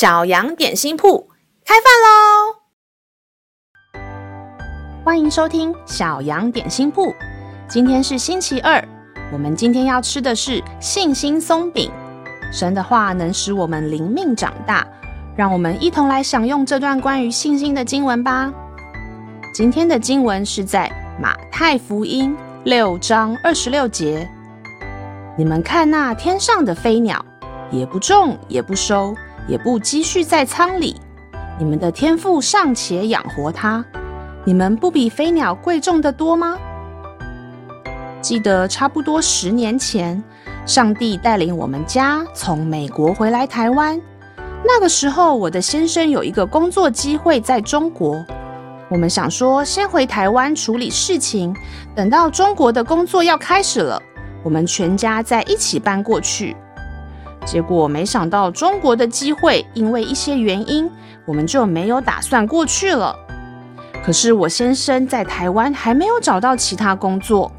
小羊点心铺开饭喽！欢迎收听小羊点心铺。今天是星期二，我们今天要吃的是信心松饼。神的话能使我们灵命长大，让我们一同来享用这段关于信心的经文吧。今天的经文是在马太福音六章二十六节。你们看那天上的飞鸟，也不种，也不收，也不积蓄在仓里，你们的天赋尚且养活它，你们不比飞鸟贵重的多吗？记得差不多十年前，上帝带领我们家从美国回来台湾。那个时候，我的先生有一个工作机会在中国，我们想说先回台湾处理事情，等到中国的工作要开始了。我们全家在一起搬过去，结果没想到中国的机会因为一些原因，我们就没有打算过去了。可是我先生在台湾还没有找到其他工作，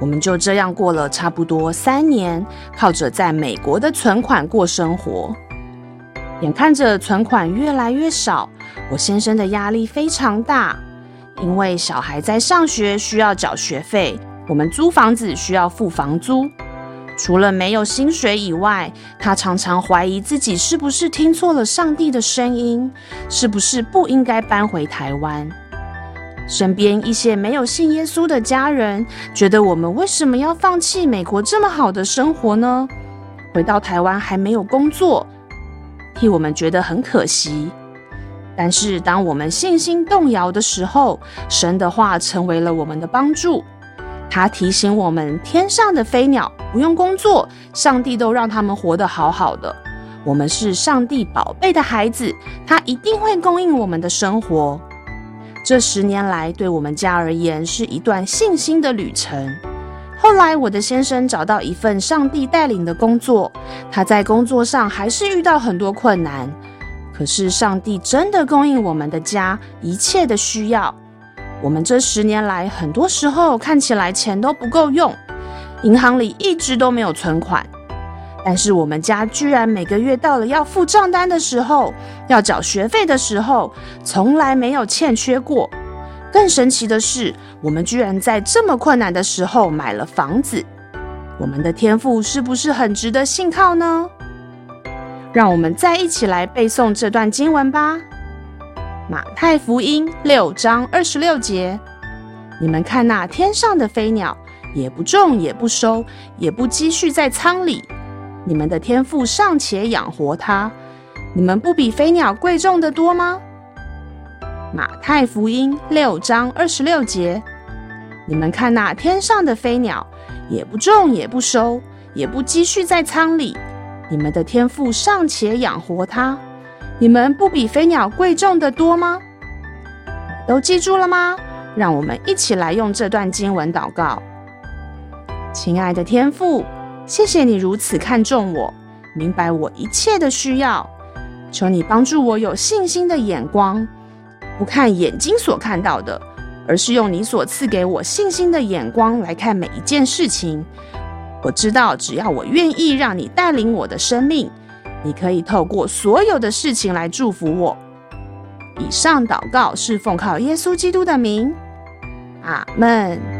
我们就这样过了差不多三年，靠着在美国的存款过生活。眼看着存款越来越少，我先生的压力非常大，因为小孩在上学需要缴学费。我们租房子需要付房租，除了没有薪水以外，他常常怀疑自己是不是听错了上帝的声音，是不是不应该搬回台湾。身边一些没有信耶稣的家人觉得我们为什么要放弃美国这么好的生活呢？回到台湾还没有工作，替我们觉得很可惜。但是当我们信心动摇的时候，神的话成为了我们的帮助。他提醒我们：天上的飞鸟不用工作，上帝都让他们活得好好的。我们是上帝宝贝的孩子，他一定会供应我们的生活。这十年来，对我们家而言是一段信心的旅程。后来，我的先生找到一份上帝带领的工作，他在工作上还是遇到很多困难，可是上帝真的供应我们的家一切的需要。我们这十年来，很多时候看起来钱都不够用，银行里一直都没有存款，但是我们家居然每个月到了要付账单的时候，要缴学费的时候，从来没有欠缺过。更神奇的是，我们居然在这么困难的时候买了房子。我们的天赋是不是很值得信靠呢？让我们再一起来背诵这段经文吧。马太福音六章二十六节，你们看那天上的飞鸟，也不种，也不收，也不积蓄在仓里，你们的天父尚且养活它，你们不比飞鸟贵重的多吗？马太福音六章二十六节，你们看那天上的飞鸟，也不种，也不收，也不积蓄在仓里，你们的天父尚且养活它。你们不比飞鸟贵重的多吗？都记住了吗？让我们一起来用这段经文祷告。亲爱的天父，谢谢你如此看重我，明白我一切的需要。求你帮助我有信心的眼光，不看眼睛所看到的，而是用你所赐给我信心的眼光来看每一件事情。我知道，只要我愿意让你带领我的生命。你可以透过所有的事情来祝福我。以上祷告是奉靠耶稣基督的名，阿门。